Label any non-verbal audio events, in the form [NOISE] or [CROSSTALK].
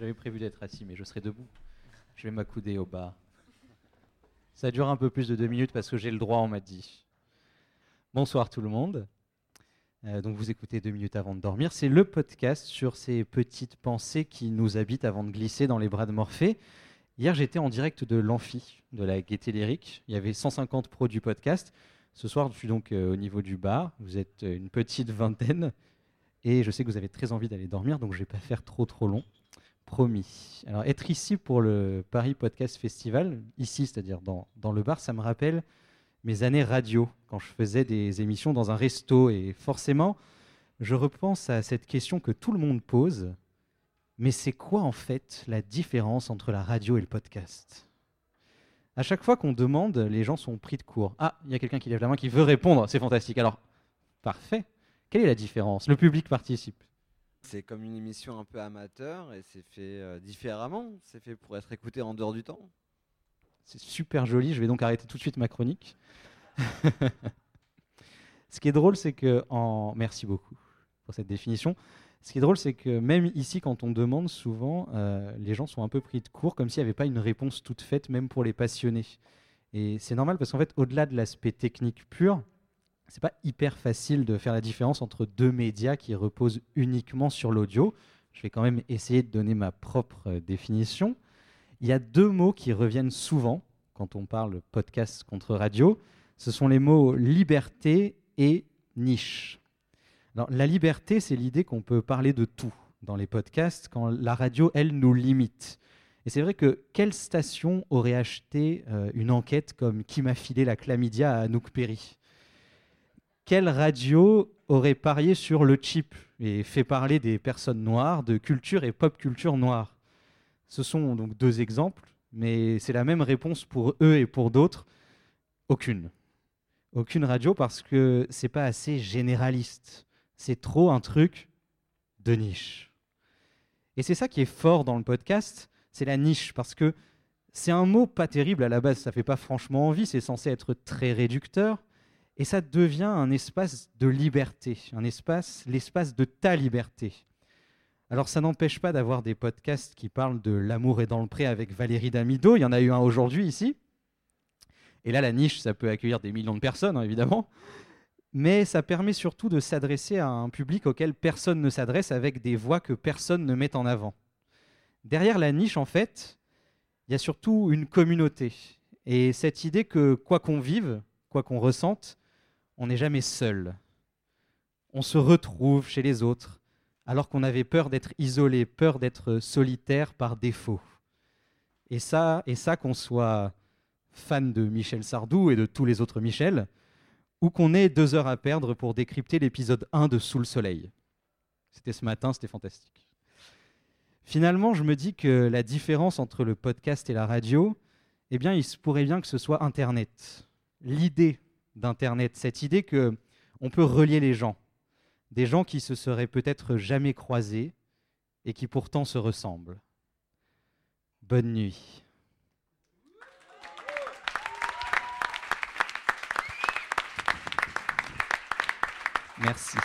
J'avais prévu d'être assis, mais je serai debout. Je vais m'accouder au bas. Ça dure un peu plus de deux minutes parce que j'ai le droit, on m'a dit. Bonsoir tout le monde. Euh, donc vous écoutez deux minutes avant de dormir. C'est le podcast sur ces petites pensées qui nous habitent avant de glisser dans les bras de Morphée. Hier, j'étais en direct de l'Amphi, de la Gaieté Lyrique. Il y avait 150 pros du podcast. Ce soir, je suis donc euh, au niveau du bar. Vous êtes euh, une petite vingtaine. Et je sais que vous avez très envie d'aller dormir, donc je ne vais pas faire trop trop long. Promis. Alors, être ici pour le Paris Podcast Festival, ici, c'est-à-dire dans, dans le bar, ça me rappelle mes années radio, quand je faisais des émissions dans un resto. Et forcément, je repense à cette question que tout le monde pose. Mais c'est quoi en fait la différence entre la radio et le podcast? À chaque fois qu'on demande, les gens sont pris de court. Ah, il y a quelqu'un qui lève la main qui veut répondre, c'est fantastique. Alors, parfait. Quelle est la différence? Le public participe. C'est comme une émission un peu amateur et c'est fait euh, différemment. C'est fait pour être écouté en dehors du temps. C'est super joli. Je vais donc arrêter tout de suite ma chronique. [LAUGHS] Ce qui est drôle, c'est que en merci beaucoup pour cette définition. Ce qui est drôle, c'est que même ici, quand on demande, souvent, euh, les gens sont un peu pris de court, comme s'il n'y avait pas une réponse toute faite, même pour les passionnés. Et c'est normal parce qu'en fait, au-delà de l'aspect technique pur, c'est pas hyper facile de faire la différence entre deux médias qui reposent uniquement sur l'audio. Je vais quand même essayer de donner ma propre euh, définition. Il y a deux mots qui reviennent souvent quand on parle podcast contre radio. Ce sont les mots liberté et niche. La liberté, c'est l'idée qu'on peut parler de tout dans les podcasts quand la radio, elle, nous limite. Et c'est vrai que quelle station aurait acheté euh, une enquête comme Qui m'a filé la chlamydia à Anouk Perry? Quelle radio aurait parié sur le chip et fait parler des personnes noires, de culture et pop culture noire? Ce sont donc deux exemples, mais c'est la même réponse pour eux et pour d'autres. Aucune. Aucune radio parce que c'est pas assez généraliste c'est trop un truc de niche. Et c'est ça qui est fort dans le podcast, c'est la niche, parce que c'est un mot pas terrible à la base, ça fait pas franchement envie, c'est censé être très réducteur, et ça devient un espace de liberté, un espace, l'espace de ta liberté. Alors ça n'empêche pas d'avoir des podcasts qui parlent de l'amour et dans le pré avec Valérie Damido, il y en a eu un aujourd'hui ici. Et là, la niche, ça peut accueillir des millions de personnes, hein, évidemment mais ça permet surtout de s'adresser à un public auquel personne ne s'adresse avec des voix que personne ne met en avant. Derrière la niche, en fait, il y a surtout une communauté. Et cette idée que quoi qu'on vive, quoi qu'on ressente, on n'est jamais seul. On se retrouve chez les autres, alors qu'on avait peur d'être isolé, peur d'être solitaire par défaut. Et ça, et ça qu'on soit fan de Michel Sardou et de tous les autres Michel, ou qu'on ait deux heures à perdre pour décrypter l'épisode 1 de Sous le Soleil. C'était ce matin, c'était fantastique. Finalement, je me dis que la différence entre le podcast et la radio, eh bien, il se pourrait bien que ce soit Internet. L'idée d'Internet, cette idée que on peut relier les gens, des gens qui se seraient peut-être jamais croisés et qui pourtant se ressemblent. Bonne nuit. Merci.